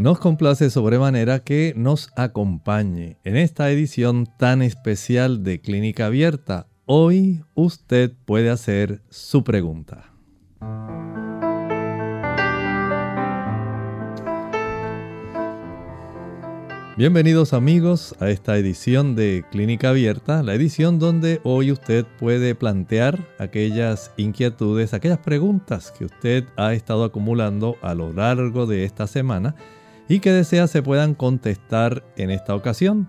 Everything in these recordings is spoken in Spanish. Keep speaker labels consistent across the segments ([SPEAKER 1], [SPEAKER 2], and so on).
[SPEAKER 1] Nos complace sobremanera que nos acompañe en esta edición tan especial de Clínica Abierta. Hoy usted puede hacer su pregunta. Bienvenidos amigos a esta edición de Clínica Abierta, la edición donde hoy usted puede plantear aquellas inquietudes, aquellas preguntas que usted ha estado acumulando a lo largo de esta semana y que desea se puedan contestar en esta ocasión.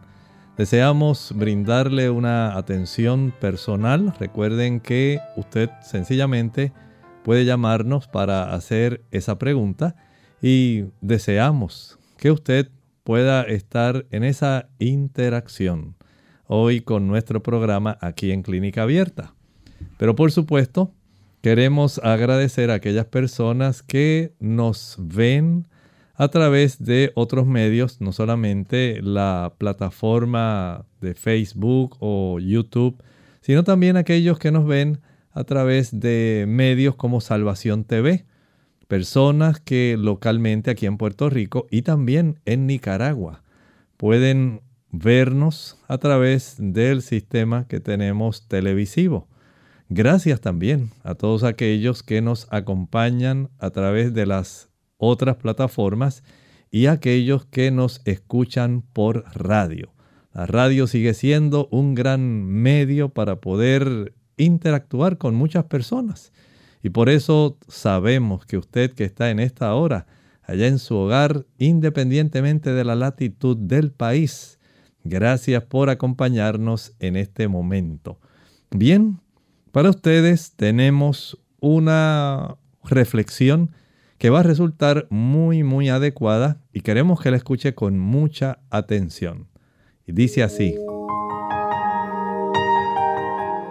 [SPEAKER 1] Deseamos brindarle una atención personal. Recuerden que usted sencillamente puede llamarnos para hacer esa pregunta y deseamos que usted pueda estar en esa interacción hoy con nuestro programa aquí en Clínica Abierta. Pero por supuesto, queremos agradecer a aquellas personas que nos ven a través de otros medios, no solamente la plataforma de Facebook o YouTube, sino también aquellos que nos ven a través de medios como Salvación TV, personas que localmente aquí en Puerto Rico y también en Nicaragua pueden vernos a través del sistema que tenemos televisivo. Gracias también a todos aquellos que nos acompañan a través de las otras plataformas y aquellos que nos escuchan por radio. La radio sigue siendo un gran medio para poder interactuar con muchas personas. Y por eso sabemos que usted que está en esta hora, allá en su hogar, independientemente de la latitud del país, gracias por acompañarnos en este momento. Bien, para ustedes tenemos una reflexión que va a resultar muy, muy adecuada y queremos que la escuche con mucha atención. Y dice así.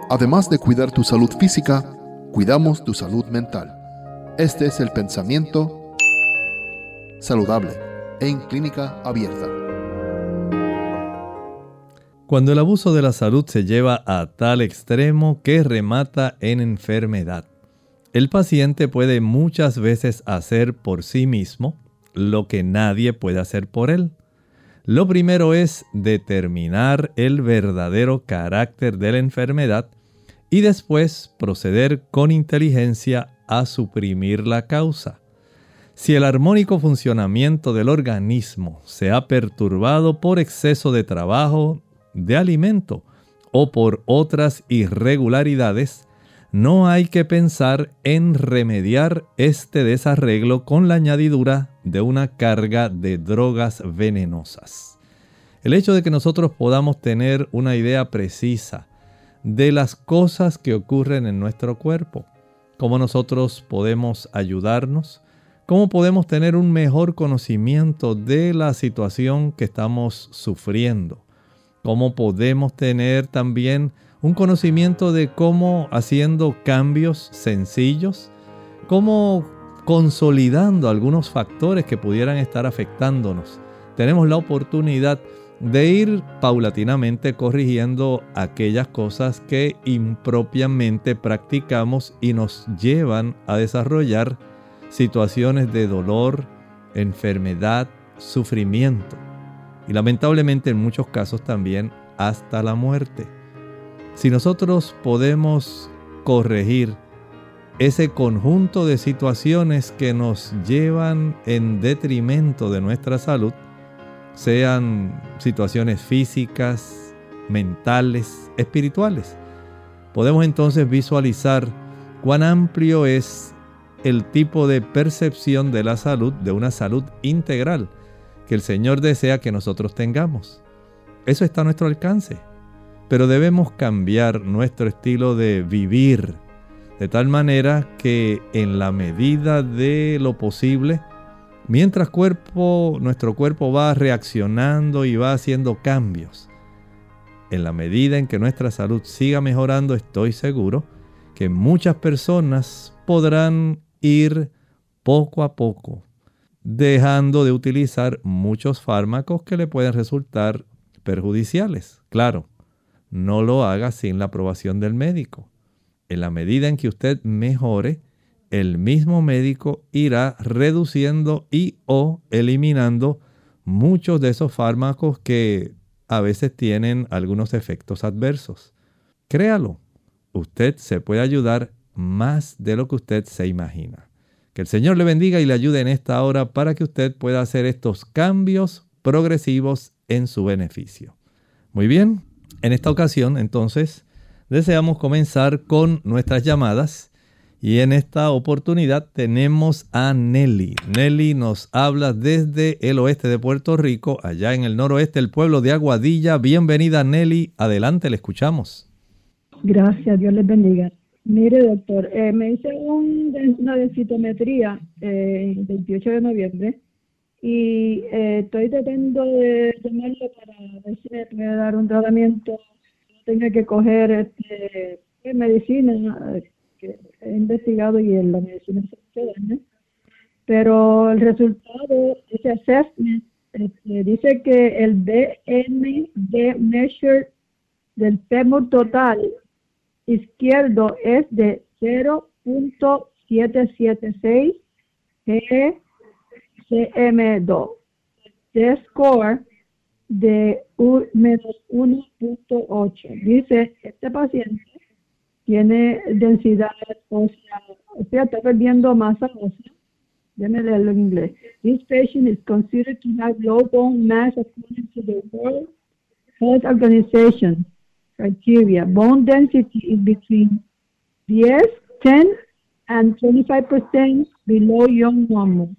[SPEAKER 2] Además de cuidar tu salud física, cuidamos tu salud mental. Este es el pensamiento saludable en clínica abierta.
[SPEAKER 1] Cuando el abuso de la salud se lleva a tal extremo que remata en enfermedad el paciente puede muchas veces hacer por sí mismo lo que nadie puede hacer por él. Lo primero es determinar el verdadero carácter de la enfermedad y después proceder con inteligencia a suprimir la causa. Si el armónico funcionamiento del organismo se ha perturbado por exceso de trabajo, de alimento o por otras irregularidades, no hay que pensar en remediar este desarreglo con la añadidura de una carga de drogas venenosas. El hecho de que nosotros podamos tener una idea precisa de las cosas que ocurren en nuestro cuerpo, cómo nosotros podemos ayudarnos, cómo podemos tener un mejor conocimiento de la situación que estamos sufriendo, cómo podemos tener también un conocimiento de cómo haciendo cambios sencillos, cómo consolidando algunos factores que pudieran estar afectándonos. Tenemos la oportunidad de ir paulatinamente corrigiendo aquellas cosas que impropiamente practicamos y nos llevan a desarrollar situaciones de dolor, enfermedad, sufrimiento y lamentablemente en muchos casos también hasta la muerte. Si nosotros podemos corregir ese conjunto de situaciones que nos llevan en detrimento de nuestra salud, sean situaciones físicas, mentales, espirituales, podemos entonces visualizar cuán amplio es el tipo de percepción de la salud, de una salud integral, que el Señor desea que nosotros tengamos. Eso está a nuestro alcance. Pero debemos cambiar nuestro estilo de vivir de tal manera que en la medida de lo posible, mientras nuestro cuerpo va reaccionando y va haciendo cambios, en la medida en que nuestra salud siga mejorando, estoy seguro que muchas personas podrán ir poco a poco dejando de utilizar muchos fármacos que le pueden resultar perjudiciales. Claro, no lo haga sin la aprobación del médico. En la medida en que usted mejore, el mismo médico irá reduciendo y o eliminando muchos de esos fármacos que a veces tienen algunos efectos adversos. Créalo, usted se puede ayudar más de lo que usted se imagina. Que el Señor le bendiga y le ayude en esta hora para que usted pueda hacer estos cambios progresivos en su beneficio. Muy bien, en esta ocasión entonces deseamos comenzar con nuestras llamadas y en esta oportunidad tenemos a Nelly. Nelly nos habla desde el oeste de Puerto Rico, allá en el noroeste, el pueblo de Aguadilla. Bienvenida Nelly, adelante, le escuchamos.
[SPEAKER 3] Gracias, Dios les bendiga. Mire, doctor, eh, me hice una densitometría eh, el 28 de noviembre y eh, estoy tratando de tomarlo para ver si me puede dar un tratamiento. Tenga que coger este, medicina que he investigado y en la medicina se. Pero el resultado, ese assessment, este, dice que el BMD measure del fémur total izquierdo es de 0.776 GCM2. The score de menos 1.8. Dice, este paciente tiene densidad ósea, o sea, está perdiendo masa ósea. Déjame leerlo en inglés. This patient is considered to have low bone mass according to the World Health Organization criteria. Bone density is between 10, 10 and 25% below young normal.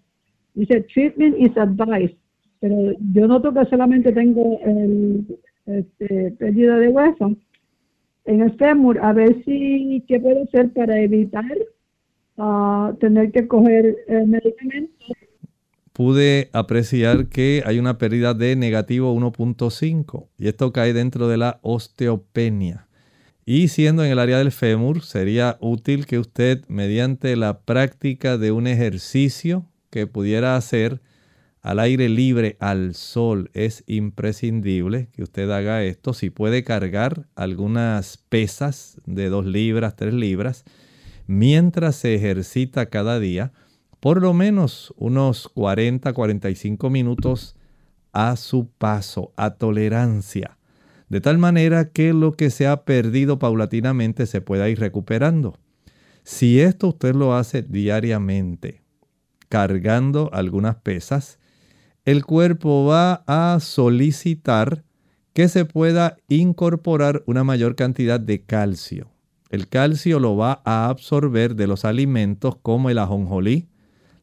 [SPEAKER 3] Dice, treatment is advised. Pero yo noto que solamente tengo el, este, pérdida de hueso en el fémur. A ver si, ¿qué puedo hacer para evitar uh, tener que coger eh, medicamentos
[SPEAKER 1] pude apreciar que hay una pérdida de negativo 1.5 y esto cae dentro de la osteopenia. Y siendo en el área del fémur, sería útil que usted mediante la práctica de un ejercicio que pudiera hacer al aire libre, al sol, es imprescindible que usted haga esto. Si puede cargar algunas pesas de 2 libras, 3 libras, mientras se ejercita cada día, por lo menos unos 40, 45 minutos a su paso, a tolerancia, de tal manera que lo que se ha perdido paulatinamente se pueda ir recuperando. Si esto usted lo hace diariamente, cargando algunas pesas, el cuerpo va a solicitar que se pueda incorporar una mayor cantidad de calcio. El calcio lo va a absorber de los alimentos como el ajonjolí,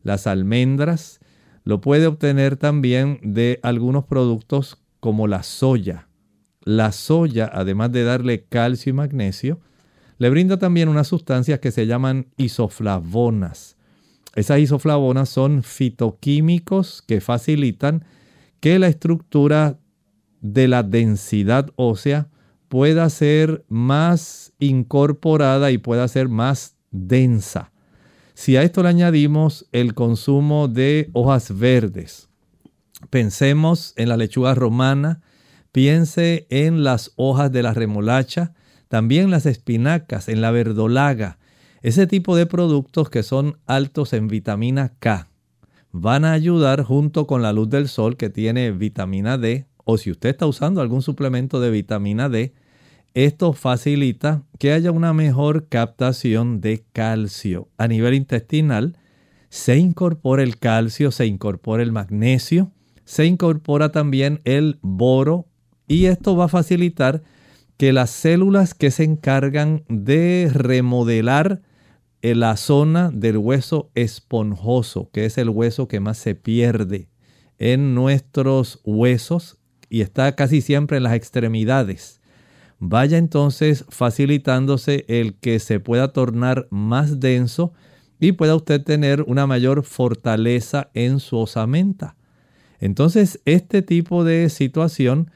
[SPEAKER 1] las almendras, lo puede obtener también de algunos productos como la soya. La soya, además de darle calcio y magnesio, le brinda también unas sustancias que se llaman isoflavonas. Esas isoflavonas son fitoquímicos que facilitan que la estructura de la densidad ósea pueda ser más incorporada y pueda ser más densa. Si a esto le añadimos el consumo de hojas verdes, pensemos en la lechuga romana, piense en las hojas de la remolacha, también las espinacas, en la verdolaga, ese tipo de productos que son altos en vitamina K van a ayudar junto con la luz del sol que tiene vitamina D o si usted está usando algún suplemento de vitamina D, esto facilita que haya una mejor captación de calcio a nivel intestinal. Se incorpora el calcio, se incorpora el magnesio, se incorpora también el boro y esto va a facilitar que las células que se encargan de remodelar eh, la zona del hueso esponjoso, que es el hueso que más se pierde en nuestros huesos y está casi siempre en las extremidades vaya entonces facilitándose el que se pueda tornar más denso y pueda usted tener una mayor fortaleza en su osamenta. Entonces, este tipo de situación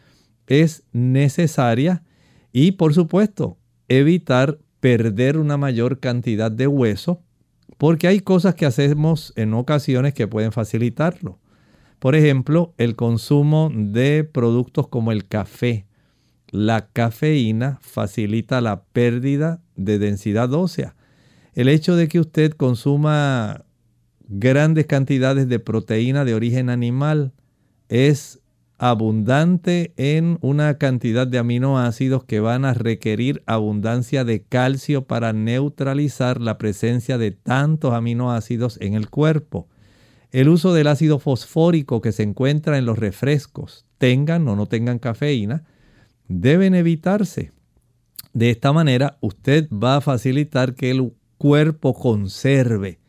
[SPEAKER 1] es necesaria y, por supuesto, evitar perder una mayor cantidad de hueso, porque hay cosas que hacemos en ocasiones que pueden facilitarlo. Por ejemplo, el consumo de productos como el café. La cafeína facilita la pérdida de densidad ósea. El hecho de que usted consuma grandes cantidades de proteína de origen animal es abundante en una cantidad de aminoácidos que van a requerir abundancia de calcio para neutralizar la presencia de tantos aminoácidos en el cuerpo. El uso del ácido fosfórico que se encuentra en los refrescos, tengan o no tengan cafeína, deben evitarse. De esta manera, usted va a facilitar que el cuerpo conserve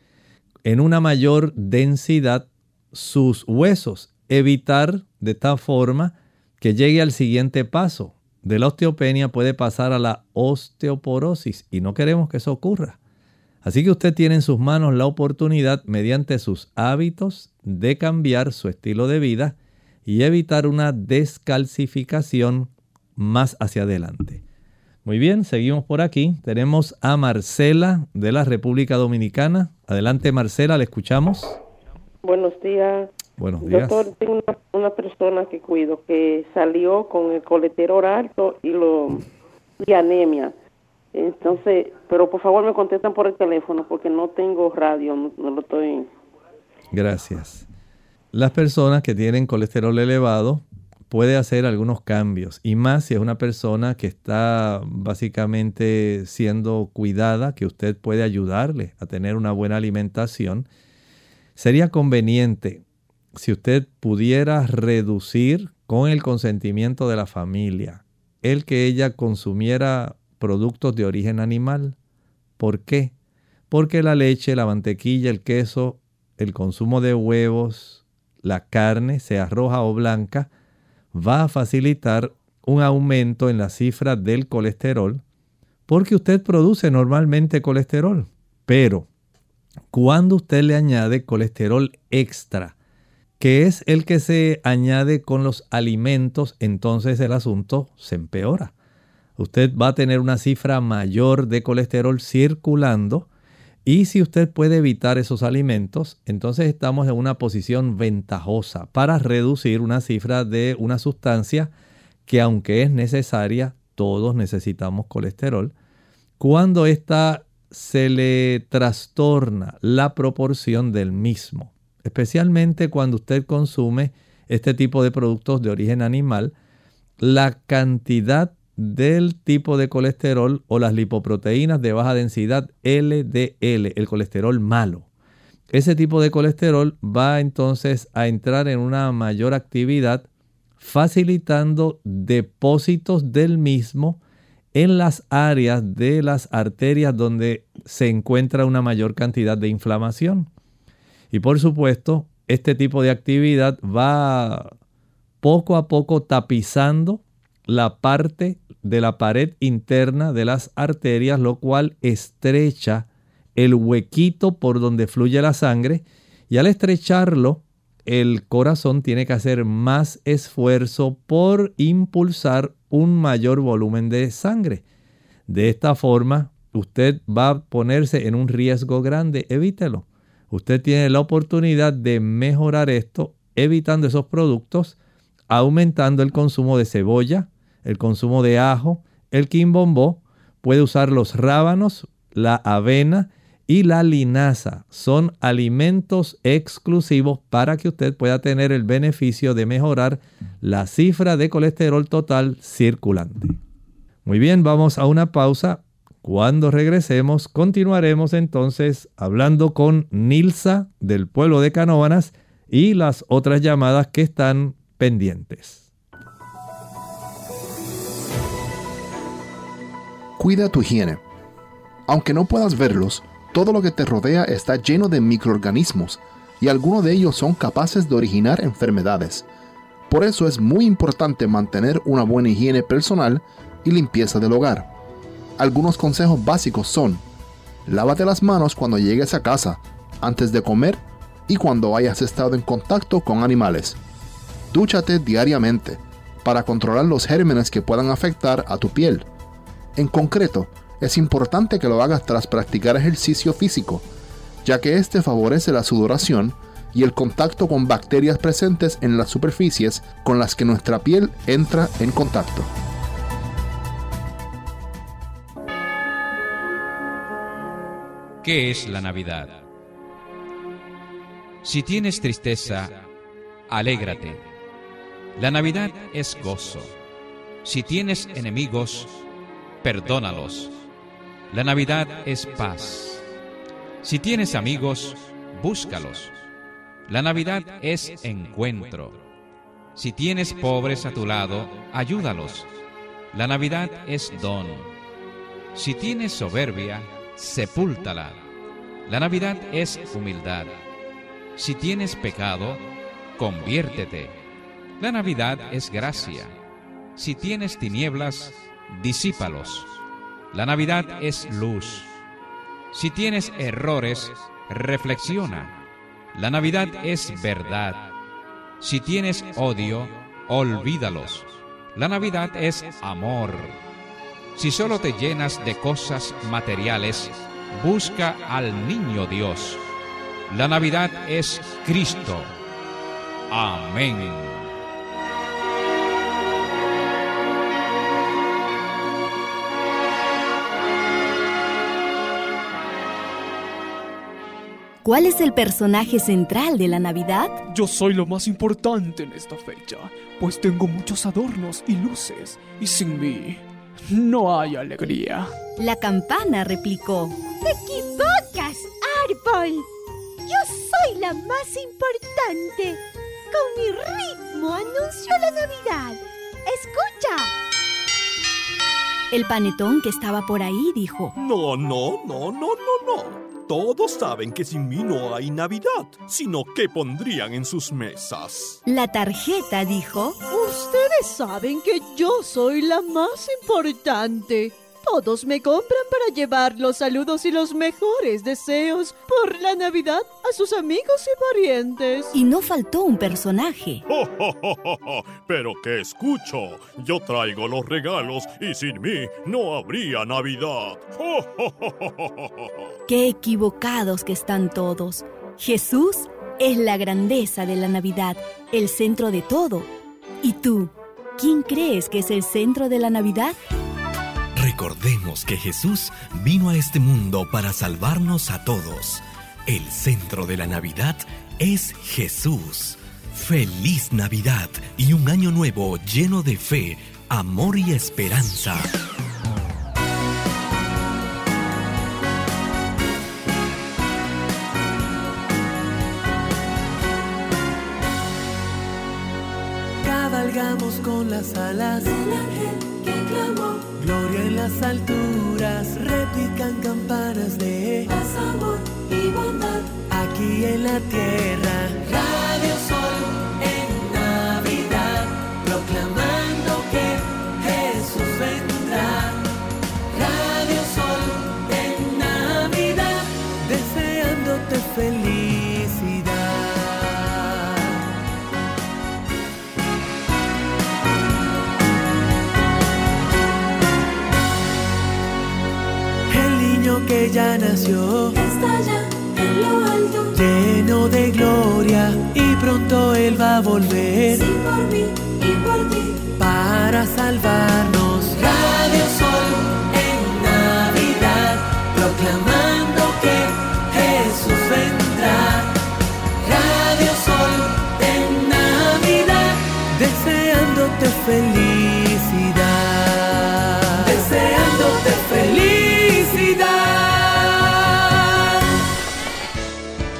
[SPEAKER 1] en una mayor densidad sus huesos. Evitar de tal forma que llegue al siguiente paso. De la osteopenia puede pasar a la osteoporosis y no queremos que eso ocurra. Así que usted tiene en sus manos la oportunidad mediante sus hábitos de cambiar su estilo de vida y evitar una descalcificación más hacia adelante. Muy bien, seguimos por aquí. Tenemos a Marcela de la República Dominicana. Adelante Marcela, le escuchamos.
[SPEAKER 4] Buenos días.
[SPEAKER 1] Buenos días.
[SPEAKER 4] Doctor, tengo una, persona que cuido que salió con el colesterol alto y, lo, y anemia. Entonces, pero por favor me contestan por el teléfono porque no tengo radio, no, lo estoy.
[SPEAKER 1] Gracias. Las personas que tienen colesterol elevado puede hacer algunos cambios y más si es una persona que está básicamente siendo cuidada, que usted puede ayudarle a tener una buena alimentación. Sería conveniente si usted pudiera reducir con el consentimiento de la familia el que ella consumiera productos de origen animal. ¿Por qué? Porque la leche, la mantequilla, el queso, el consumo de huevos, la carne, sea roja o blanca, va a facilitar un aumento en la cifra del colesterol porque usted produce normalmente colesterol. Pero cuando usted le añade colesterol extra, que es el que se añade con los alimentos, entonces el asunto se empeora usted va a tener una cifra mayor de colesterol circulando y si usted puede evitar esos alimentos, entonces estamos en una posición ventajosa para reducir una cifra de una sustancia que aunque es necesaria, todos necesitamos colesterol. Cuando ésta se le trastorna la proporción del mismo, especialmente cuando usted consume este tipo de productos de origen animal, la cantidad del tipo de colesterol o las lipoproteínas de baja densidad LDL, el colesterol malo. Ese tipo de colesterol va entonces a entrar en una mayor actividad facilitando depósitos del mismo en las áreas de las arterias donde se encuentra una mayor cantidad de inflamación. Y por supuesto, este tipo de actividad va poco a poco tapizando la parte de la pared interna de las arterias, lo cual estrecha el huequito por donde fluye la sangre y al estrecharlo, el corazón tiene que hacer más esfuerzo por impulsar un mayor volumen de sangre. De esta forma, usted va a ponerse en un riesgo grande, evítelo. Usted tiene la oportunidad de mejorar esto evitando esos productos, aumentando el consumo de cebolla, el consumo de ajo, el quimbombó, puede usar los rábanos, la avena y la linaza. Son alimentos exclusivos para que usted pueda tener el beneficio de mejorar la cifra de colesterol total circulante. Muy bien, vamos a una pausa. Cuando regresemos, continuaremos entonces hablando con Nilsa del pueblo de Canóvanas y las otras llamadas que están pendientes.
[SPEAKER 2] Cuida tu higiene. Aunque no puedas verlos, todo lo que te rodea está lleno de microorganismos y algunos de ellos son capaces de originar enfermedades. Por eso es muy importante mantener una buena higiene personal y limpieza del hogar. Algunos consejos básicos son, lávate las manos cuando llegues a casa, antes de comer y cuando hayas estado en contacto con animales. Dúchate diariamente para controlar los gérmenes que puedan afectar a tu piel. En concreto, es importante que lo hagas tras practicar ejercicio físico, ya que este favorece la sudoración y el contacto con bacterias presentes en las superficies con las que nuestra piel entra en contacto.
[SPEAKER 5] ¿Qué es la Navidad? Si tienes tristeza, alégrate. La Navidad es gozo. Si tienes enemigos, perdónalos. La Navidad es paz. Si tienes amigos, búscalos. La Navidad es encuentro. Si tienes pobres a tu lado, ayúdalos. La Navidad es don. Si tienes soberbia, sepúltala. La Navidad es humildad. Si tienes pecado, conviértete. La Navidad es gracia. Si tienes tinieblas, disípalos. La Navidad es luz. Si tienes errores, reflexiona. La Navidad es verdad. Si tienes odio, olvídalos. La Navidad es amor. Si solo te llenas de cosas materiales, busca al niño Dios. La Navidad es Cristo. Amén.
[SPEAKER 6] ¿Cuál es el personaje central de la Navidad?
[SPEAKER 7] Yo soy lo más importante en esta fecha, pues tengo muchos adornos y luces, y sin mí no hay alegría.
[SPEAKER 6] La campana replicó.
[SPEAKER 8] Te equivocas, árbol. Yo soy la más importante. Con mi ritmo anuncio la Navidad. Escucha.
[SPEAKER 6] El panetón que estaba por ahí dijo.
[SPEAKER 9] No, no, no, no, no, no. Todos saben que sin mí no hay Navidad, sino que pondrían en sus mesas.
[SPEAKER 6] La tarjeta dijo.
[SPEAKER 10] Ustedes saben que yo soy la más importante. Todos me compran para llevar los saludos y los mejores deseos por la Navidad a sus amigos y parientes.
[SPEAKER 6] Y no faltó un personaje.
[SPEAKER 9] Pero que escucho, yo traigo los regalos y sin mí no habría Navidad.
[SPEAKER 6] Qué equivocados que están todos. Jesús es la grandeza de la Navidad, el centro de todo. ¿Y tú? ¿Quién crees que es el centro de la Navidad?
[SPEAKER 11] Recordemos que Jesús vino a este mundo para salvarnos a todos. El centro de la Navidad es Jesús. Feliz Navidad y un año nuevo lleno de fe, amor y esperanza.
[SPEAKER 12] Con las alas del ángel que clamó. Gloria en las alturas, repican campanas de paz, amor y bondad. Aquí en la tierra, Radio Sol ya nació está ya en lo alto, lleno de gloria y pronto él va a volver. Sí, por mí y por ti, para salvarnos. Radio Sol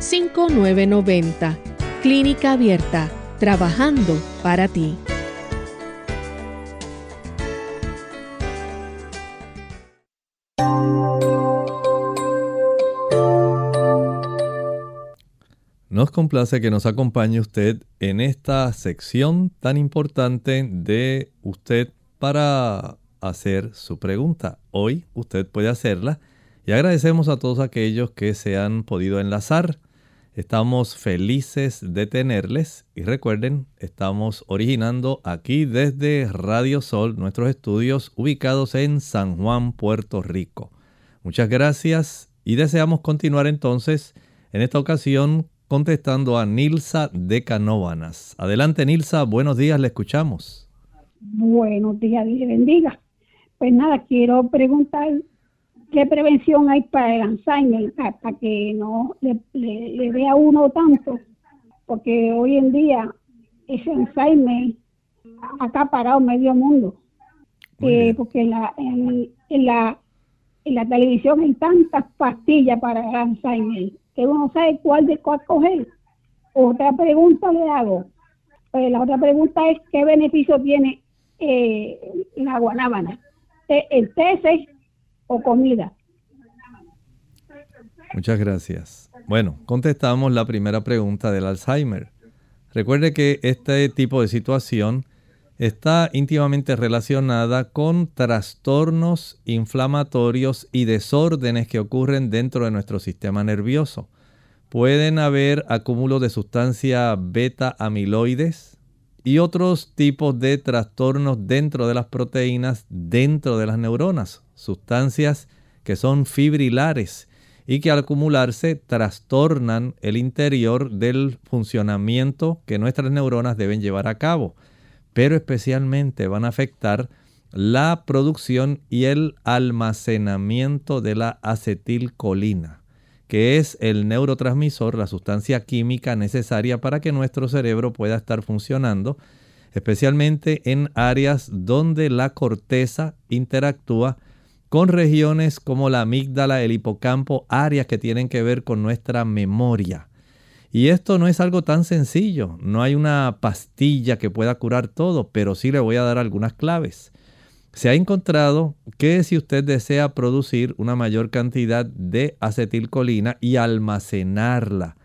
[SPEAKER 13] 787-282-5990. Clínica Abierta, trabajando para ti.
[SPEAKER 1] Nos complace que nos acompañe usted en esta sección tan importante de usted para hacer su pregunta. Hoy usted puede hacerla y agradecemos a todos aquellos que se han podido enlazar. Estamos felices de tenerles y recuerden, estamos originando aquí desde Radio Sol nuestros estudios ubicados en San Juan, Puerto Rico. Muchas gracias y deseamos continuar entonces en esta ocasión contestando a Nilsa de Canóvanas. Adelante Nilsa, buenos días, le escuchamos.
[SPEAKER 14] Buenos días, Dios bendiga. Pues nada, quiero preguntar qué prevención hay para el Alzheimer, para que no le, le, dé a uno tanto, porque hoy en día ese Alzheimer ha acaparado medio mundo. Eh, porque en la, en, la, en la televisión hay tantas pastillas para el Alzheimer que uno no sabe cuál de cuál coger. Otra pregunta le hago. Pues la otra pregunta es qué beneficio tiene eh, la guanábana el té o comida.
[SPEAKER 1] Muchas gracias. Bueno, contestamos la primera pregunta del Alzheimer. Recuerde que este tipo de situación está íntimamente relacionada con trastornos inflamatorios y desórdenes que ocurren dentro de nuestro sistema nervioso. Pueden haber acúmulos de sustancia beta amiloides, y otros tipos de trastornos dentro de las proteínas, dentro de las neuronas, sustancias que son fibrilares y que al acumularse trastornan el interior del funcionamiento que nuestras neuronas deben llevar a cabo, pero especialmente van a afectar la producción y el almacenamiento de la acetilcolina que es el neurotransmisor, la sustancia química necesaria para que nuestro cerebro pueda estar funcionando, especialmente en áreas donde la corteza interactúa con regiones como la amígdala, el hipocampo, áreas que tienen que ver con nuestra memoria. Y esto no es algo tan sencillo, no hay una pastilla que pueda curar todo, pero sí le voy a dar algunas claves. Se ha encontrado que si usted desea producir una mayor cantidad de acetilcolina y almacenarla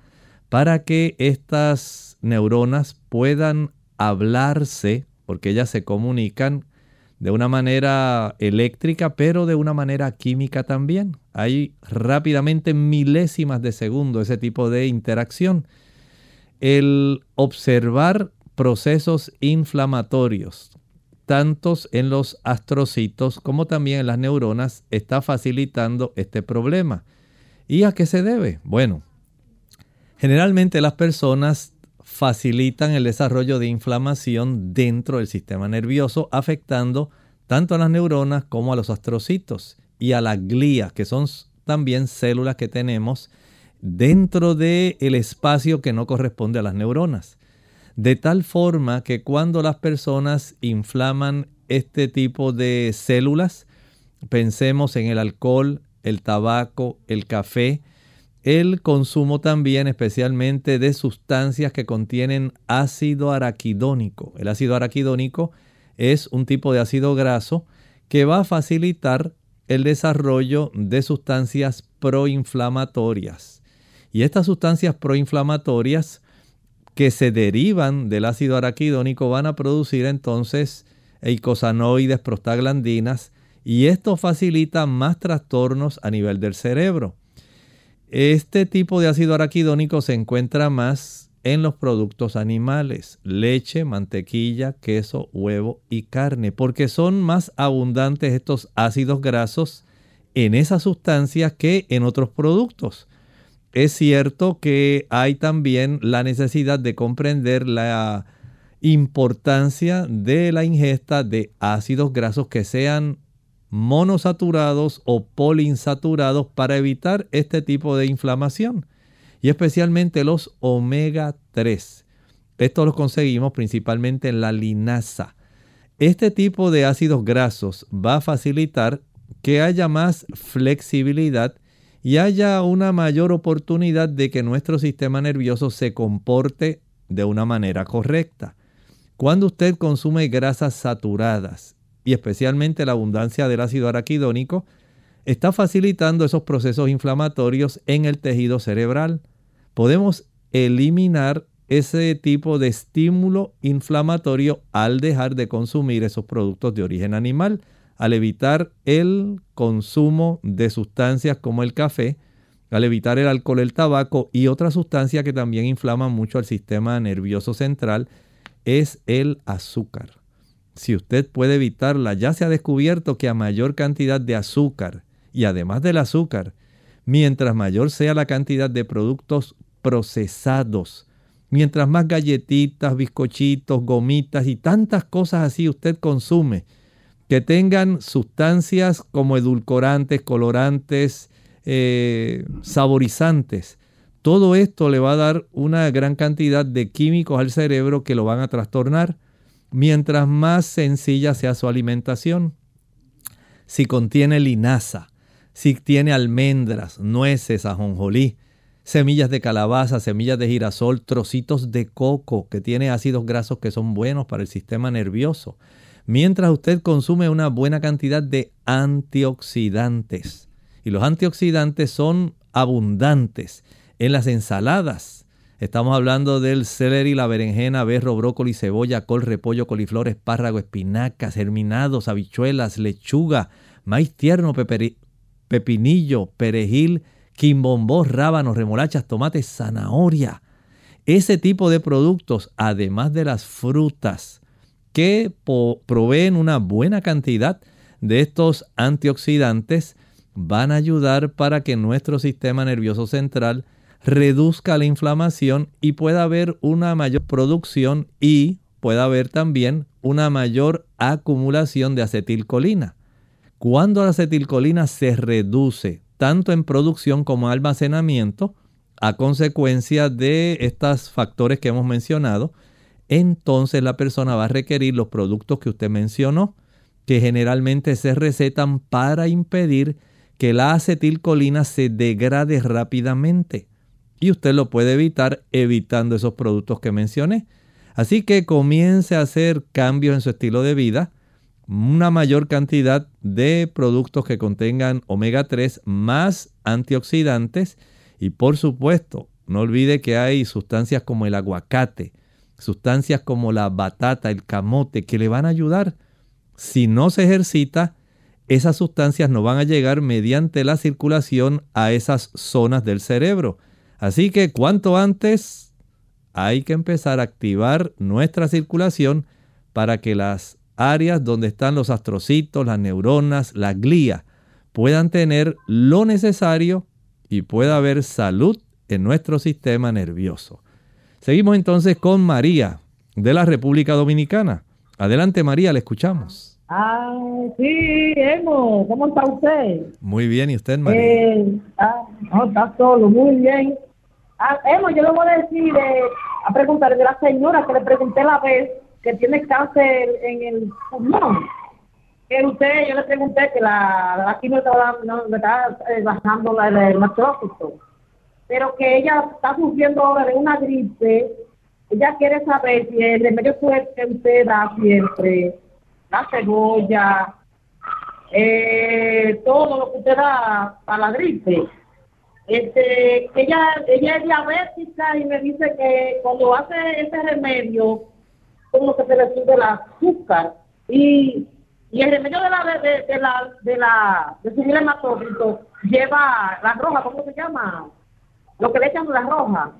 [SPEAKER 1] para que estas neuronas puedan hablarse, porque ellas se comunican de una manera eléctrica, pero de una manera química también. Hay rápidamente milésimas de segundo ese tipo de interacción. El observar procesos inflamatorios tantos en los astrocitos como también en las neuronas, está facilitando este problema. ¿Y a qué se debe? Bueno, generalmente las personas facilitan el desarrollo de inflamación dentro del sistema nervioso, afectando tanto a las neuronas como a los astrocitos y a la glía, que son también células que tenemos dentro del el espacio que no corresponde a las neuronas. De tal forma que cuando las personas inflaman este tipo de células, pensemos en el alcohol, el tabaco, el café, el consumo también especialmente de sustancias que contienen ácido araquidónico. El ácido araquidónico es un tipo de ácido graso que va a facilitar el desarrollo de sustancias proinflamatorias. Y estas sustancias proinflamatorias que se derivan del ácido araquidónico van a producir entonces eicosanoides, prostaglandinas, y esto facilita más trastornos a nivel del cerebro. Este tipo de ácido araquidónico se encuentra más en los productos animales, leche, mantequilla, queso, huevo y carne, porque son más abundantes estos ácidos grasos en esas sustancias que en otros productos. Es cierto que hay también la necesidad de comprender la importancia de la ingesta de ácidos grasos que sean monosaturados o poliinsaturados para evitar este tipo de inflamación y especialmente los omega 3. Estos los conseguimos principalmente en la linaza. Este tipo de ácidos grasos va a facilitar que haya más flexibilidad y haya una mayor oportunidad de que nuestro sistema nervioso se comporte de una manera correcta. Cuando usted consume grasas saturadas y especialmente la abundancia del ácido araquidónico, está facilitando esos procesos inflamatorios en el tejido cerebral. Podemos eliminar ese tipo de estímulo inflamatorio al dejar de consumir esos productos de origen animal, al evitar el consumo de sustancias como el café, al evitar el alcohol, el tabaco y otras sustancias que también inflaman mucho al sistema nervioso central, es el azúcar. Si usted puede evitarla, ya se ha descubierto que a mayor cantidad de azúcar y además del azúcar, mientras mayor sea la cantidad de productos procesados, Mientras más galletitas, bizcochitos, gomitas y tantas cosas así usted consume, que tengan sustancias como edulcorantes, colorantes, eh, saborizantes, todo esto le va a dar una gran cantidad de químicos al cerebro que lo van a trastornar, mientras más sencilla sea su alimentación. Si contiene linaza, si tiene almendras, nueces, ajonjolí, semillas de calabaza, semillas de girasol, trocitos de coco que tiene ácidos grasos que son buenos para el sistema nervioso. Mientras usted consume una buena cantidad de antioxidantes. Y los antioxidantes son abundantes en las ensaladas. Estamos hablando del celery, la berenjena, berro, brócoli, cebolla, col, repollo, coliflor, espárrago, espinacas, germinados, habichuelas, lechuga, maíz tierno, pepinillo, perejil, quimbombos, rábanos, remolachas, tomates, zanahoria. Ese tipo de productos, además de las frutas, que proveen una buena cantidad de estos antioxidantes, van a ayudar para que nuestro sistema nervioso central reduzca la inflamación y pueda haber una mayor producción y pueda haber también una mayor acumulación de acetilcolina. Cuando la acetilcolina se reduce tanto en producción como en almacenamiento, a consecuencia de estos factores que hemos mencionado, entonces la persona va a requerir los productos que usted mencionó, que generalmente se recetan para impedir que la acetilcolina se degrade rápidamente. Y usted lo puede evitar evitando esos productos que mencioné. Así que comience a hacer cambios en su estilo de vida una mayor cantidad de productos que contengan omega 3 más antioxidantes y por supuesto no olvide que hay sustancias como el aguacate, sustancias como la batata, el camote que le van a ayudar. Si no se ejercita, esas sustancias no van a llegar mediante la circulación a esas zonas del cerebro. Así que cuanto antes hay que empezar a activar nuestra circulación para que las áreas donde están los astrocitos, las neuronas, la glía, puedan tener lo necesario y pueda haber salud en nuestro sistema nervioso. Seguimos entonces con María de la República Dominicana. Adelante María, le escuchamos.
[SPEAKER 15] Ah, sí, Emo, ¿cómo está usted?
[SPEAKER 1] Muy bien, ¿y usted, María?
[SPEAKER 15] Eh, ah, no, está solo, muy bien. Ah, Emo, yo le voy a decir, eh, a preguntarle de la señora que le pregunté la vez que tiene cáncer en el pulmón. Que usted, yo le pregunté que la, la quimio estaba, no, está eh, bajando la, el hematocrito, pero que ella está sufriendo ahora de una gripe. Ella quiere saber si el remedio fuerte que usted da siempre, la cebolla, eh, todo lo que usted da para la gripe. Este, ella, ella es diabética y me dice que cuando hace ese remedio, como que se le sube el azúcar y, y el remedio de la de, de, la de la de subir lleva la roja, ¿cómo se llama? Lo que le echan la roja.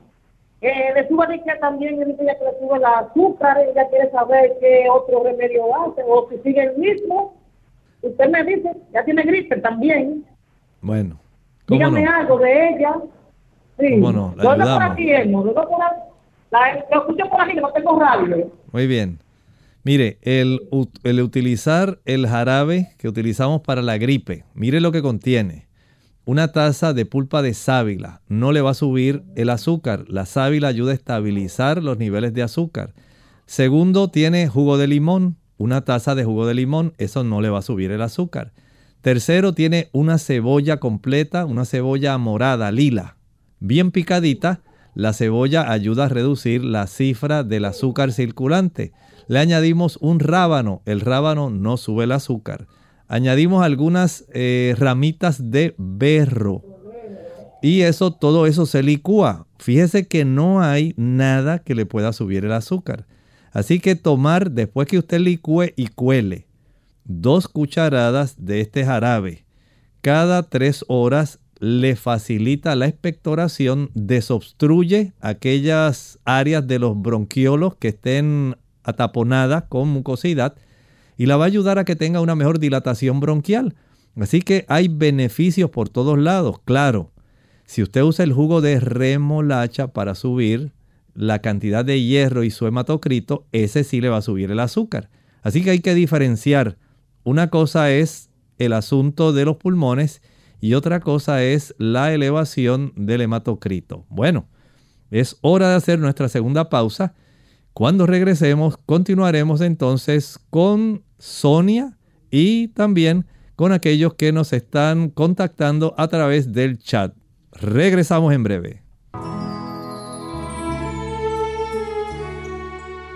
[SPEAKER 15] Eh, le de que también dice que le sube el azúcar, ella quiere saber qué otro remedio hace o si sigue el mismo. Usted me dice, ya tiene gripe también.
[SPEAKER 1] Bueno.
[SPEAKER 15] Dígame algo de ella. Sí.
[SPEAKER 1] Bueno, la ayudamos.
[SPEAKER 15] por aquí, por aquí. lo escucho por aquí, no tengo radio.
[SPEAKER 1] Muy bien. Mire, el, el, utilizar el jarabe que utilizamos para la gripe, mire lo que contiene. Una taza de pulpa de sábila no le va a subir el azúcar. La sábila ayuda a estabilizar los niveles de azúcar. Segundo, tiene jugo de limón. una taza de jugo de limón, eso no le va a subir el azúcar. Tercero, tiene una cebolla completa, una cebolla morada, lila, bien picadita. La cebolla ayuda a reducir la cifra del azúcar circulante. Le añadimos un rábano, el rábano no sube el azúcar. Añadimos algunas eh, ramitas de berro. Y eso, todo eso se licúa. Fíjese que no hay nada que le pueda subir el azúcar. Así que tomar, después que usted licúe y cuele, dos cucharadas de este jarabe cada tres horas le facilita la expectoración, desobstruye aquellas áreas de los bronquiolos que estén ataponadas con mucosidad y la va a ayudar a que tenga una mejor dilatación bronquial. Así que hay beneficios por todos lados, claro. Si usted usa el jugo de remolacha para subir la cantidad de hierro y su hematocrito, ese sí le va a subir el azúcar. Así que hay que diferenciar. Una cosa es el asunto de los pulmones y otra cosa es la elevación del hematocrito. Bueno, es hora de hacer nuestra segunda pausa. Cuando regresemos, continuaremos entonces con Sonia y también con aquellos que nos están contactando a través del chat. Regresamos en breve.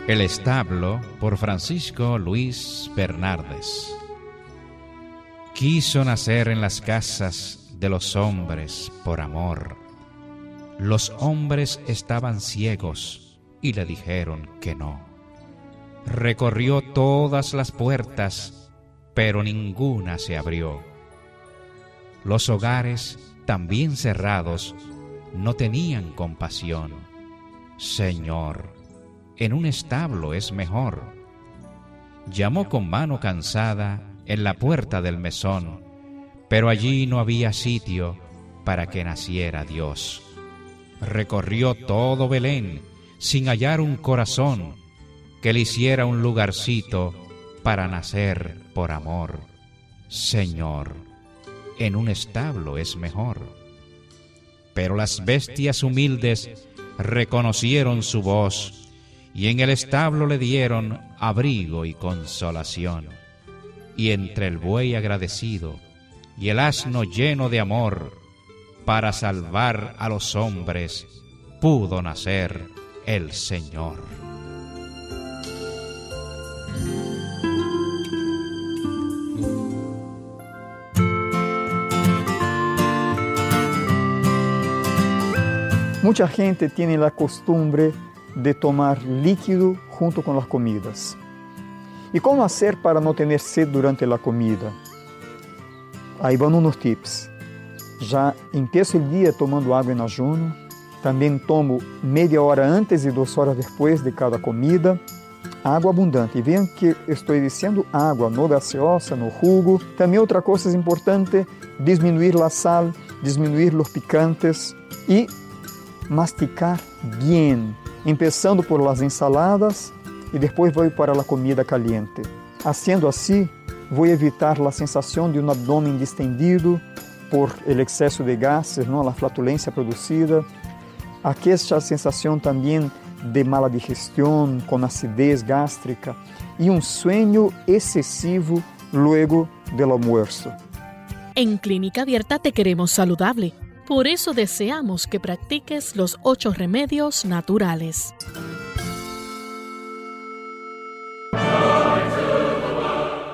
[SPEAKER 5] El establo por Francisco Luis Bernardes. Quiso nacer en las casas de los hombres por amor. Los hombres estaban ciegos y le dijeron que no. Recorrió todas las puertas, pero ninguna se abrió. Los hogares, también cerrados, no tenían compasión. Señor, en un establo es mejor. Llamó con mano cansada en la puerta del mesón, pero allí no había sitio para que naciera Dios. Recorrió todo Belén sin hallar un corazón que le hiciera un lugarcito para nacer por amor. Señor, en un establo es mejor. Pero las bestias humildes reconocieron su voz y en el establo le dieron abrigo y consolación. Y entre el buey agradecido y el asno lleno de amor, para salvar a los hombres, pudo nacer el Señor.
[SPEAKER 16] Mucha gente tiene la costumbre de tomar líquido junto con las comidas. ¿Y cómo hacer para no tener sed durante la comida? Ahí van unos tips. Já empiezo el día tomando agua en ayuno. Também tomo meia hora antes e duas horas depois de cada comida. Água abundante. E vejam que estou dizendo água, no gaseosa, no jugo. Também outra coisa importante, diminuir a sal, diminuir os picantes e masticar bem empezando por las ensaladas e depois vou para a comida caliente. Haciendo assim, vou evitar a sensação de um abdômen distendido por el excesso de gases, não, a flatulência produzida. Aquesta sensação também de mala digestão, com acidez gástrica e um sueño excessivo luego del almuerzo.
[SPEAKER 13] En Clínica Abierta te queremos saludable. Por eso deseamos que practiques los ocho remedios naturales.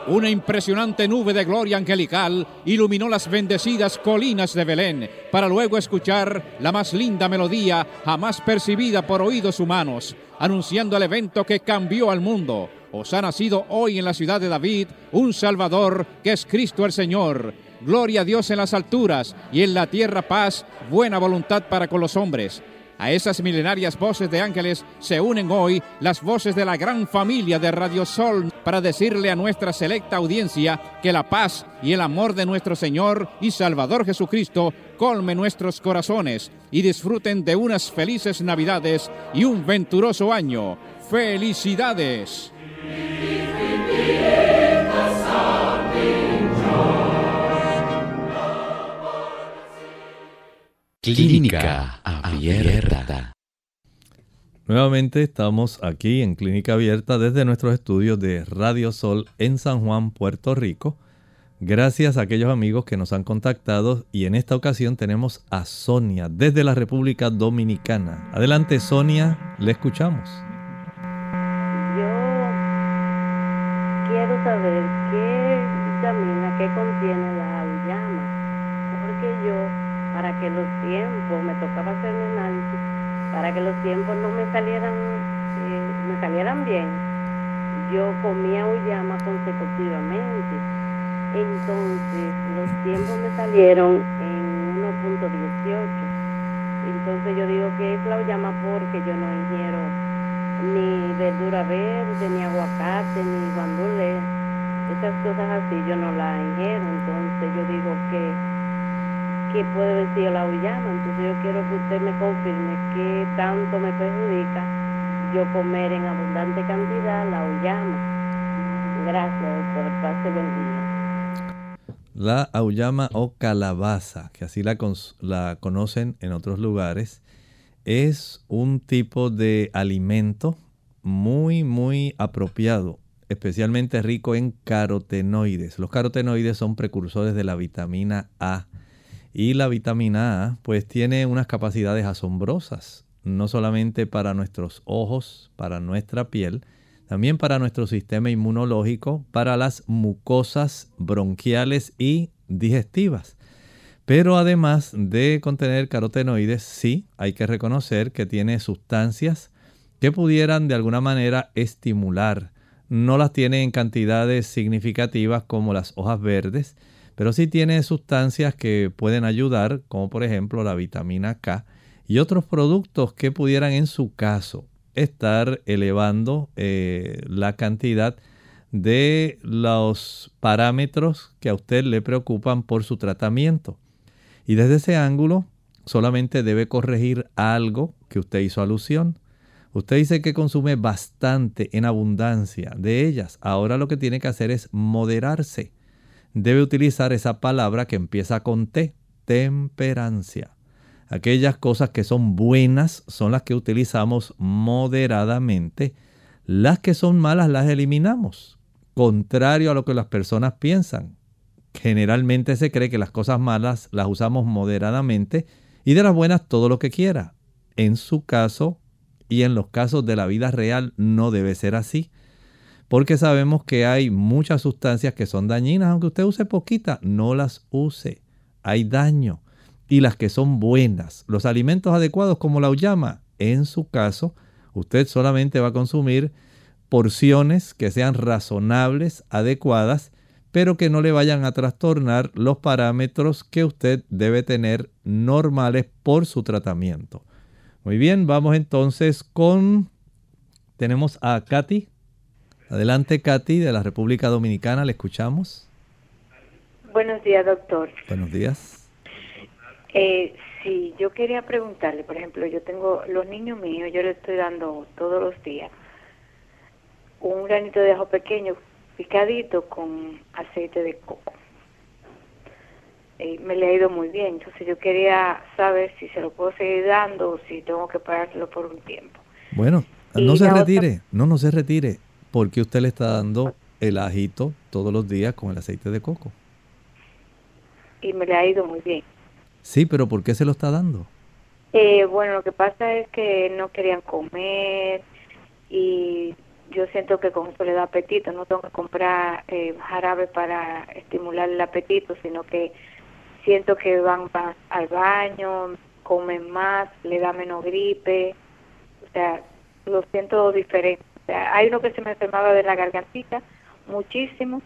[SPEAKER 17] Una impresionante nube de gloria angelical iluminó las bendecidas colinas de Belén para luego escuchar la más linda melodía jamás percibida por oídos humanos, anunciando el evento que cambió al mundo. Os ha nacido hoy en la ciudad de David un Salvador que es Cristo el Señor. Gloria a Dios en las alturas y en la tierra paz, buena voluntad para con los hombres. A esas milenarias voces de ángeles se unen hoy las voces de la gran familia de Radio Sol para decirle a nuestra selecta audiencia que la paz y el amor de nuestro Señor y Salvador Jesucristo colme nuestros corazones y disfruten de unas felices Navidades y un venturoso año. ¡Felicidades!
[SPEAKER 18] Clínica Abierta.
[SPEAKER 1] Nuevamente estamos aquí en Clínica Abierta desde nuestros estudios de Radio Sol en San Juan, Puerto Rico. Gracias a aquellos amigos que nos han contactado y en esta ocasión tenemos a Sonia desde la República Dominicana. Adelante Sonia, le escuchamos.
[SPEAKER 19] Yo quiero saber qué vitamina, qué contiene la auyama, porque yo, para que los tiempos, me tocaba hacer mi análisis para que los tiempos no me salieran, eh, me salieran bien, yo comía uyama consecutivamente. Entonces los en 1.18. Entonces yo digo que es la uyama porque yo no ingiero ni verdura verde, ni aguacate, ni guandule. Esas cosas así yo no las ingiero. Entonces yo digo que qué puede decir la uyama. Entonces yo quiero que usted me confirme qué tanto me perjudica yo comer en abundante cantidad la uyama. Gracias, doctor. Pase buen día.
[SPEAKER 1] La auyama o calabaza, que así la, la conocen en otros lugares, es un tipo de alimento muy, muy apropiado, especialmente rico en carotenoides. Los carotenoides son precursores de la vitamina A y la vitamina A pues tiene unas capacidades asombrosas, no solamente para nuestros ojos, para nuestra piel, también para nuestro sistema inmunológico, para las mucosas bronquiales y digestivas. Pero además de contener carotenoides, sí hay que reconocer que tiene sustancias que pudieran de alguna manera estimular. No las tiene en cantidades significativas como las hojas verdes, pero sí tiene sustancias que pueden ayudar, como por ejemplo la vitamina K y otros productos que pudieran en su caso estar elevando eh, la cantidad de los parámetros que a usted le preocupan por su tratamiento. Y desde ese ángulo solamente debe corregir algo que usted hizo alusión. Usted dice que consume bastante en abundancia de ellas. Ahora lo que tiene que hacer es moderarse debe utilizar esa palabra que empieza con T, temperancia. Aquellas cosas que son buenas son las que utilizamos moderadamente. Las que son malas las eliminamos. Contrario a lo que las personas piensan. Generalmente se cree que las cosas malas las usamos moderadamente y de las buenas todo lo que quiera. En su caso y en los casos de la vida real no debe ser así porque sabemos que hay muchas sustancias que son dañinas, aunque usted use poquita, no las use. Hay daño. Y las que son buenas, los alimentos adecuados como la uyama, en su caso, usted solamente va a consumir porciones que sean razonables, adecuadas, pero que no le vayan a trastornar los parámetros que usted debe tener normales por su tratamiento. Muy bien, vamos entonces con... Tenemos a Katy. Adelante, Katy, de la República Dominicana, le escuchamos.
[SPEAKER 20] Buenos días, doctor.
[SPEAKER 1] Buenos días.
[SPEAKER 20] Eh, sí, yo quería preguntarle, por ejemplo, yo tengo los niños míos, yo les estoy dando todos los días un granito de ajo pequeño picadito con aceite de coco. Eh, me le ha ido muy bien, entonces yo quería saber si se lo puedo seguir dando o si tengo que parárselo por un tiempo.
[SPEAKER 1] Bueno, no se retire, no, no se retire. ¿por qué usted le está dando el ajito todos los días con el aceite de coco?
[SPEAKER 20] Y me le ha ido muy bien.
[SPEAKER 1] Sí, pero ¿por qué se lo está dando?
[SPEAKER 20] Eh, bueno, lo que pasa es que no querían comer y yo siento que con eso le da apetito. No tengo que comprar eh, jarabe para estimular el apetito, sino que siento que van más al baño, comen más, le da menos gripe. O sea, lo siento diferente hay uno que se me enfermaba de la gargantita muchísimo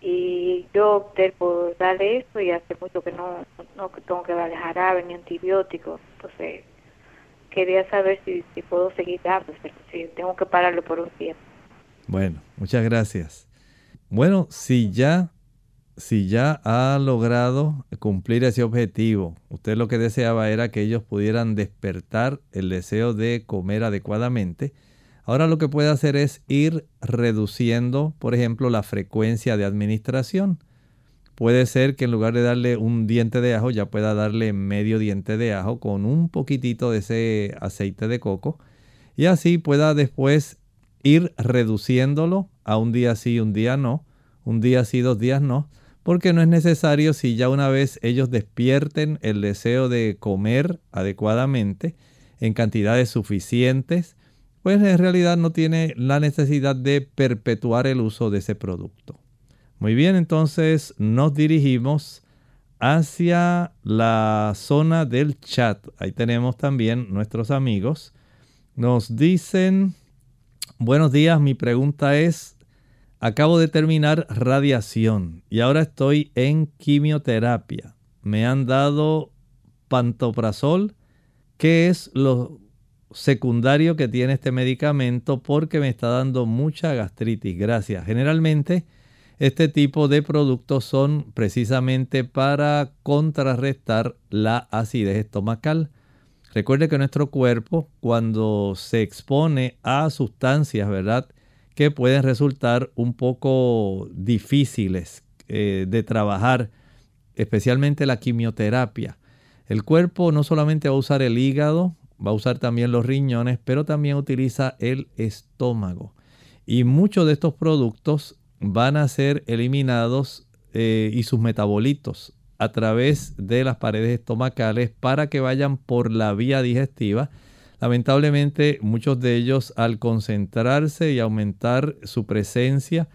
[SPEAKER 20] y yo opté por darle eso y hace mucho que no, no tengo que darle jarabe ni antibióticos. Entonces, quería saber si, puedo seguir dando, si tengo que pararlo por un tiempo.
[SPEAKER 1] Bueno, muchas gracias. Bueno, si ya, si ya ha logrado cumplir ese objetivo, usted lo que deseaba era que ellos pudieran despertar el deseo de comer adecuadamente, Ahora lo que puede hacer es ir reduciendo, por ejemplo, la frecuencia de administración. Puede ser que en lugar de darle un diente de ajo, ya pueda darle medio diente de ajo con un poquitito de ese aceite de coco. y así pueda después ir reduciéndolo a un día sí, un día no, un día sí, dos días no, porque no es necesario si ya una vez ellos despierten el deseo de comer adecuadamente en cantidades suficientes, pues en realidad no tiene la necesidad de perpetuar el uso de ese producto. Muy bien, entonces nos dirigimos hacia la zona del chat. Ahí tenemos también nuestros amigos. Nos dicen, buenos días, mi pregunta es, acabo de terminar radiación y ahora estoy en quimioterapia. Me han dado pantoprazol. ¿Qué es lo secundario que tiene este medicamento porque me está dando mucha gastritis. Gracias. Generalmente este tipo de productos son precisamente para contrarrestar la acidez estomacal. Recuerde que nuestro cuerpo cuando se expone a sustancias, ¿verdad? Que pueden resultar un poco difíciles eh, de trabajar, especialmente la quimioterapia. El cuerpo no solamente va a usar el hígado, va a usar también los riñones, pero también utiliza el estómago. Y muchos de estos productos van a ser eliminados eh, y sus metabolitos a través de las paredes estomacales para que vayan por la vía digestiva. Lamentablemente muchos de ellos al concentrarse y aumentar su presencia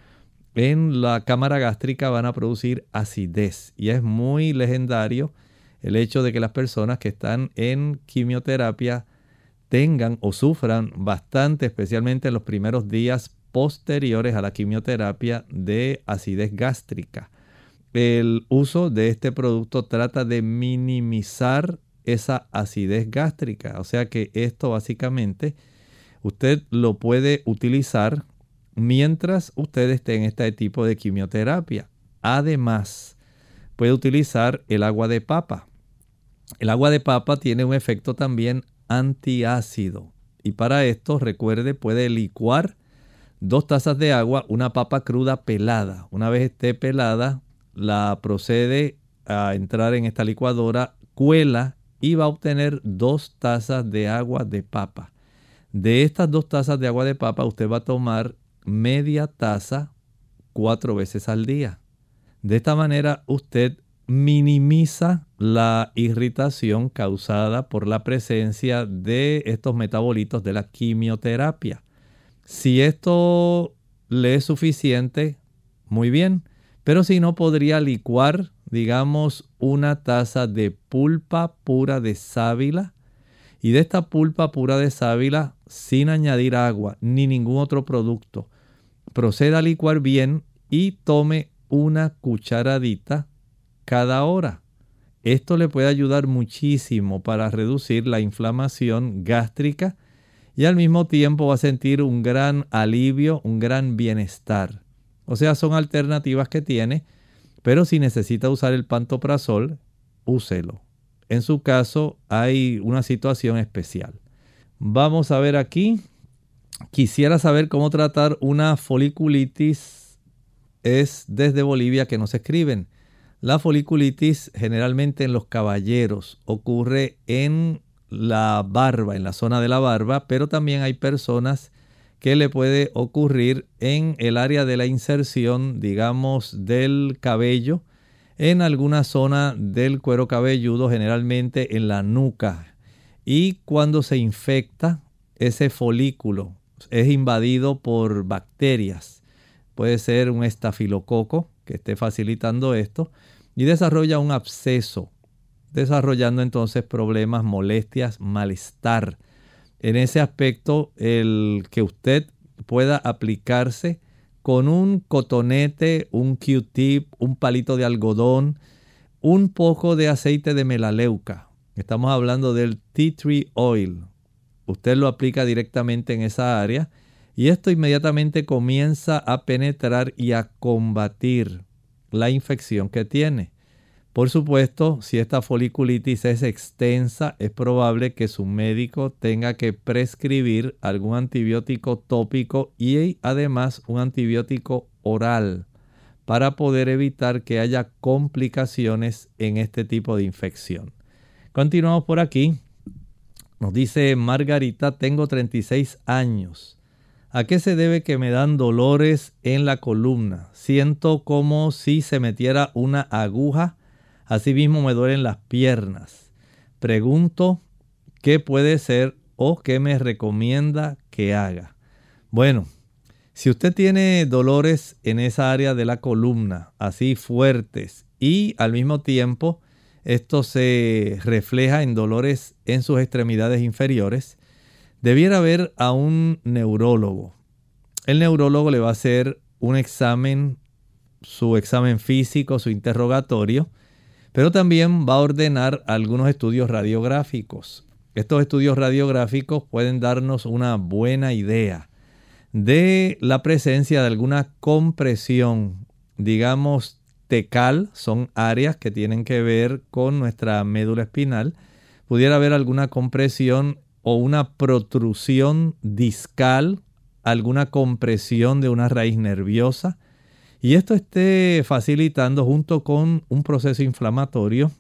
[SPEAKER 1] en la cámara gástrica van a producir acidez y es muy legendario el hecho de que las personas que están en quimioterapia tengan o sufran bastante, especialmente en los primeros días posteriores a la quimioterapia de acidez gástrica. El uso de este producto trata de minimizar esa acidez gástrica. O sea que esto básicamente usted lo puede utilizar mientras usted esté en este tipo de quimioterapia. Además, puede utilizar el agua de papa. El agua de papa tiene un efecto también antiácido. Y para esto, recuerde, puede licuar dos tazas de agua, una papa cruda pelada. Una vez esté pelada, la procede a entrar en esta licuadora, cuela y va a obtener dos tazas de agua de papa. De estas dos tazas de agua de papa, usted va a tomar media taza cuatro veces al día. De esta manera, usted minimiza la irritación causada por la presencia de estos metabolitos de la quimioterapia. Si esto le es suficiente, muy bien, pero si no podría licuar, digamos, una taza de pulpa pura de sábila y de esta pulpa pura de sábila sin añadir agua ni ningún otro producto. Proceda a licuar bien y tome una cucharadita cada hora. Esto le puede ayudar muchísimo para reducir la inflamación gástrica y al mismo tiempo va a sentir un gran alivio, un gran bienestar. O sea, son alternativas que tiene, pero si necesita usar el pantoprazol, úselo. En su caso hay una situación especial. Vamos a ver aquí. Quisiera saber cómo tratar una foliculitis. Es desde Bolivia que nos escriben. La foliculitis generalmente en los caballeros ocurre en la barba, en la zona de la barba, pero también hay personas que le puede ocurrir en el área de la inserción, digamos, del cabello, en alguna zona del cuero cabelludo, generalmente en la nuca. Y cuando se infecta, ese folículo es invadido por bacterias. Puede ser un estafilococo que esté facilitando esto y desarrolla un absceso, desarrollando entonces problemas, molestias, malestar. En ese aspecto, el que usted pueda aplicarse con un cotonete, un Q-tip, un palito de algodón, un poco de aceite de melaleuca. Estamos hablando del tea tree oil. Usted lo aplica directamente en esa área y esto inmediatamente comienza a penetrar y a combatir la infección que tiene. Por supuesto, si esta foliculitis es extensa, es probable que su médico tenga que prescribir algún antibiótico tópico y además un antibiótico oral para poder evitar que haya complicaciones en este tipo de infección. Continuamos por aquí. Nos dice Margarita, tengo 36 años. ¿A qué se debe que me dan dolores en la columna? Siento como si se metiera una aguja. Asimismo me duelen las piernas. Pregunto qué puede ser o qué me recomienda que haga. Bueno, si usted tiene dolores en esa área de la columna, así fuertes, y al mismo tiempo esto se refleja en dolores en sus extremidades inferiores, debiera ver a un neurólogo. El neurólogo le va a hacer un examen, su examen físico, su interrogatorio, pero también va a ordenar algunos estudios radiográficos. Estos estudios radiográficos pueden darnos una buena idea de la presencia de alguna compresión, digamos, tecal, son áreas que tienen que ver con nuestra médula espinal. Pudiera haber alguna compresión o una protrusión discal, alguna compresión de una raíz nerviosa. Y esto esté facilitando junto con un proceso inflamatorio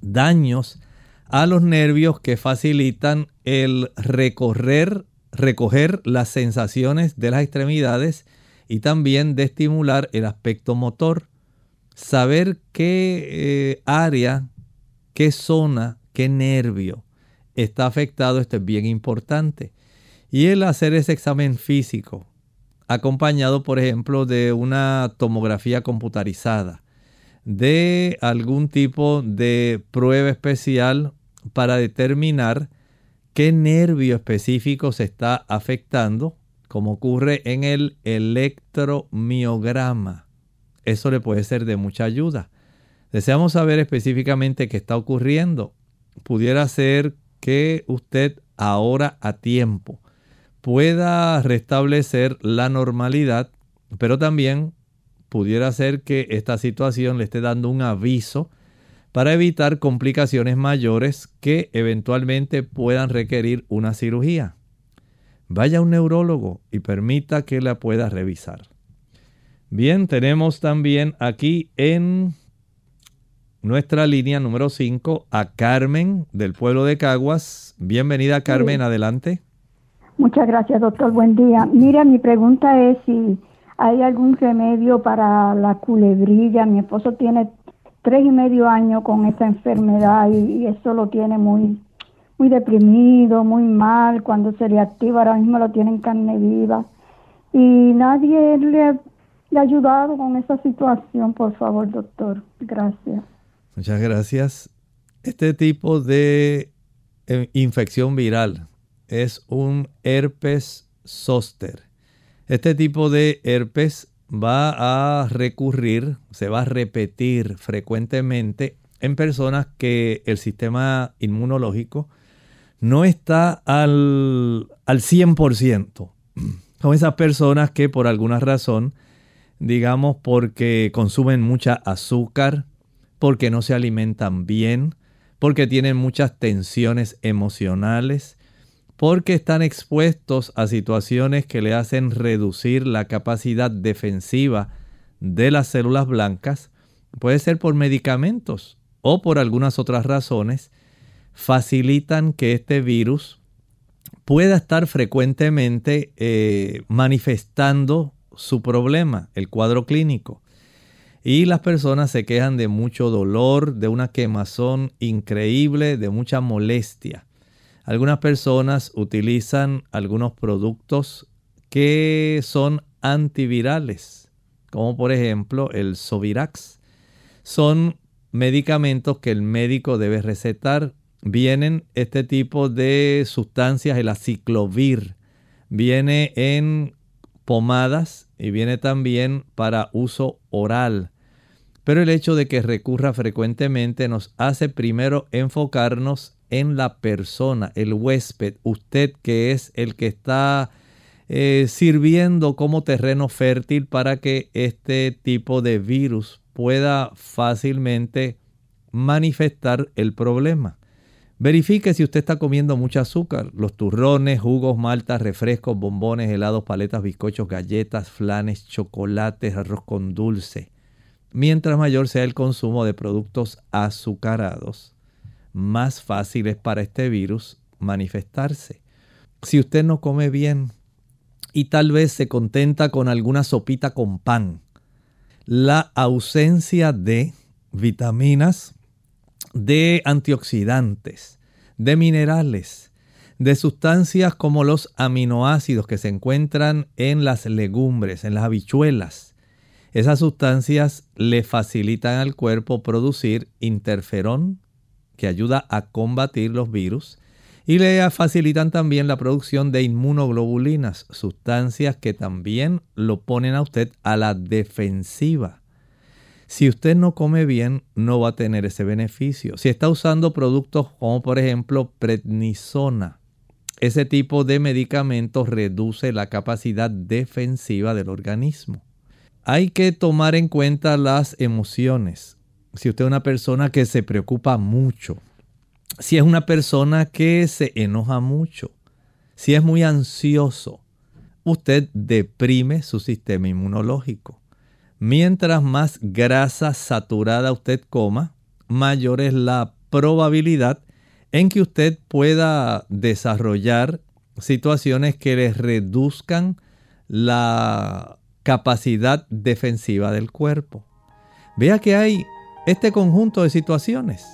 [SPEAKER 1] daños a los nervios que facilitan el recorrer, recoger las sensaciones de las extremidades y también de estimular el aspecto motor. Saber qué eh, área, qué zona, qué nervio está afectado, esto es bien importante. Y el hacer ese examen físico, acompañado por ejemplo de una tomografía computarizada, de algún tipo de prueba especial para determinar qué nervio específico se está afectando, como ocurre en el electromiograma. Eso le puede ser de mucha ayuda. Deseamos saber específicamente qué está ocurriendo. Pudiera ser que usted ahora a tiempo pueda restablecer la normalidad, pero también pudiera ser que esta situación le esté dando un aviso para evitar complicaciones mayores que eventualmente puedan requerir una cirugía. Vaya a un neurólogo y permita que la pueda revisar. Bien, tenemos también aquí en nuestra línea número 5 a Carmen del pueblo de Caguas. Bienvenida Carmen, adelante.
[SPEAKER 14] Muchas gracias doctor, buen día. Mira, mi pregunta es si hay algún remedio para la culebrilla. Mi esposo tiene tres y medio años con esta enfermedad y, eso lo tiene muy, muy deprimido, muy mal. Cuando se le activa, ahora mismo lo tiene en carne viva. Y nadie le, ha ayudado con esa situación, por favor, doctor. Gracias.
[SPEAKER 1] Muchas gracias. Este tipo de eh, infección viral es un herpes zóster. Este tipo de herpes va a recurrir, se va a repetir frecuentemente en personas que el sistema inmunológico no está al, al 100%. Son esas personas que por alguna razón, digamos porque consumen mucha azúcar, porque no se alimentan bien, porque tienen muchas tensiones emocionales, porque están expuestos a situaciones que le hacen reducir la capacidad defensiva de las células blancas, puede ser por medicamentos o por algunas otras razones, facilitan que este virus pueda estar frecuentemente eh, manifestando su problema, el cuadro clínico. Y las personas se quejan de mucho dolor, de una quemazón increíble, de mucha molestia. Algunas personas utilizan algunos productos que son antivirales, como por ejemplo el Sovirax. Son medicamentos que el médico debe recetar. Vienen este tipo de sustancias, el aciclovir, viene en pomadas y viene también para uso oral. Pero el hecho de que recurra frecuentemente nos hace primero enfocarnos en la persona, el huésped, usted que es el que está eh, sirviendo como terreno fértil para que este tipo de virus pueda fácilmente manifestar el problema. Verifique si usted está comiendo mucho azúcar, los turrones, jugos, maltas, refrescos, bombones, helados, paletas, bizcochos, galletas, flanes, chocolates, arroz con dulce. Mientras mayor sea el consumo de productos azucarados, más fácil es para este virus manifestarse. Si usted no come bien y tal vez se contenta con alguna sopita con pan, la ausencia de vitaminas, de antioxidantes, de minerales, de sustancias como los aminoácidos que se encuentran en las legumbres, en las habichuelas. Esas sustancias le facilitan al cuerpo producir interferón, que ayuda a combatir los virus, y le facilitan también la producción de inmunoglobulinas, sustancias que también lo ponen a usted a la defensiva. Si usted no come bien, no va a tener ese beneficio. Si está usando productos como por ejemplo prednisona, ese tipo de medicamentos reduce la capacidad defensiva del organismo. Hay que tomar en cuenta las emociones. Si usted es una persona que se preocupa mucho, si es una persona que se enoja mucho, si es muy ansioso, usted deprime su sistema inmunológico. Mientras más grasa saturada usted coma, mayor es la probabilidad en que usted pueda desarrollar situaciones que le reduzcan la capacidad defensiva del cuerpo. Vea que hay este conjunto de situaciones.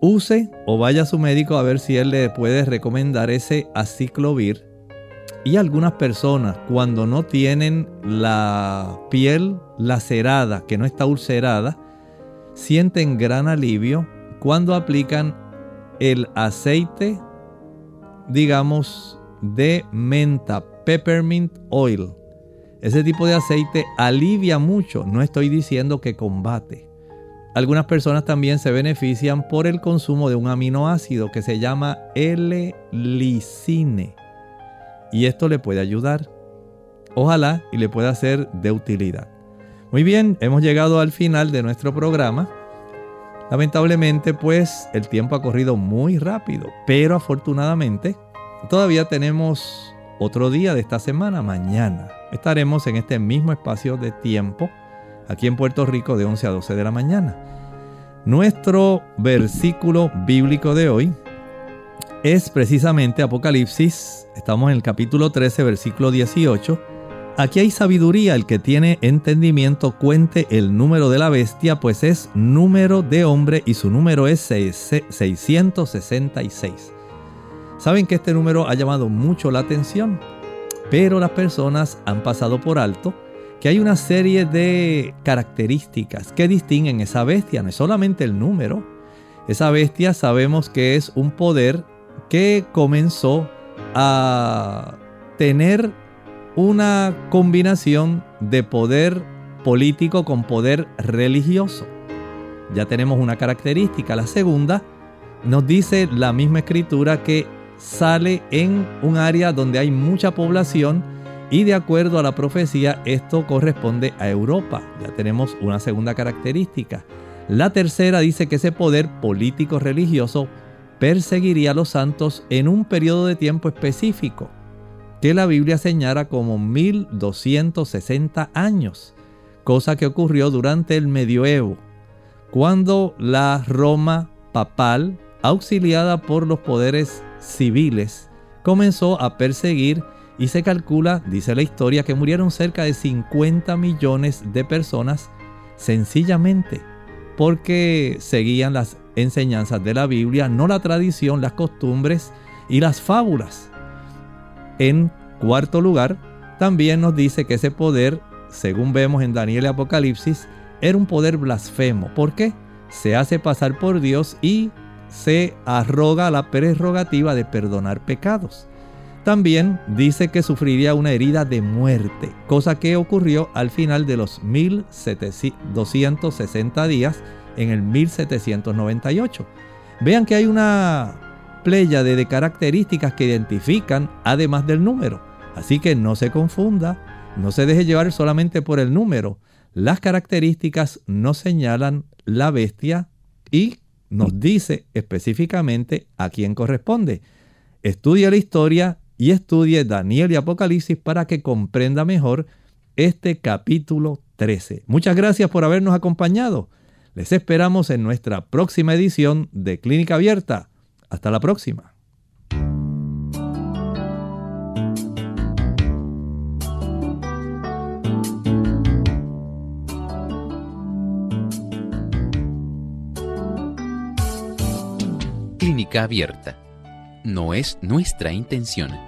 [SPEAKER 1] Use o vaya a su médico a ver si él le puede recomendar ese aciclovir. Y algunas personas cuando no tienen la piel lacerada, que no está ulcerada, sienten gran alivio cuando aplican el aceite, digamos, de menta, peppermint oil. Ese tipo de aceite alivia mucho, no estoy diciendo que combate. Algunas personas también se benefician por el consumo de un aminoácido que se llama L-licine. Y esto le puede ayudar. Ojalá y le pueda ser de utilidad. Muy bien, hemos llegado al final de nuestro programa. Lamentablemente, pues el tiempo ha corrido muy rápido, pero afortunadamente todavía tenemos otro día de esta semana, mañana. Estaremos en este mismo espacio de tiempo, aquí en Puerto Rico, de 11 a 12 de la mañana. Nuestro versículo bíblico de hoy es precisamente Apocalipsis, estamos en el capítulo 13, versículo 18 Aquí hay sabiduría, el que tiene entendimiento cuente el número de la bestia, pues es número de hombre y su número es 666. Saben que este número ha llamado mucho la atención, pero las personas han pasado por alto que hay una serie de características que distinguen esa bestia, no es solamente el número. Esa bestia sabemos que es un poder que comenzó a tener una combinación de poder político con poder religioso. Ya tenemos una característica. La segunda nos dice la misma escritura que sale en un área donde hay mucha población y de acuerdo a la profecía esto corresponde a Europa. Ya tenemos una segunda característica. La tercera dice que ese poder político religioso perseguiría a los santos en un periodo de tiempo específico que la Biblia señala como 1260 años, cosa que ocurrió durante el medioevo, cuando la Roma papal, auxiliada por los poderes civiles, comenzó a perseguir y se calcula, dice la historia, que murieron cerca de 50 millones de personas sencillamente porque seguían las enseñanzas de la Biblia, no la tradición, las costumbres y las fábulas. En cuarto lugar, también nos dice que ese poder, según vemos en Daniel y Apocalipsis, era un poder blasfemo. ¿Por qué? Se hace pasar por Dios y se arroga la prerrogativa de perdonar pecados. También dice que sufriría una herida de muerte, cosa que ocurrió al final de los 1260 días en el 1798. Vean que hay una pléyade de características que identifican además del número. Así que no se confunda, no se deje llevar solamente por el número. Las características nos señalan la bestia y nos dice específicamente a quién corresponde. Estudie la historia y estudie Daniel y Apocalipsis para que comprenda mejor este capítulo 13. Muchas gracias por habernos acompañado. Les esperamos en nuestra próxima edición de Clínica Abierta. Hasta la próxima.
[SPEAKER 18] Clínica Abierta. No es nuestra intención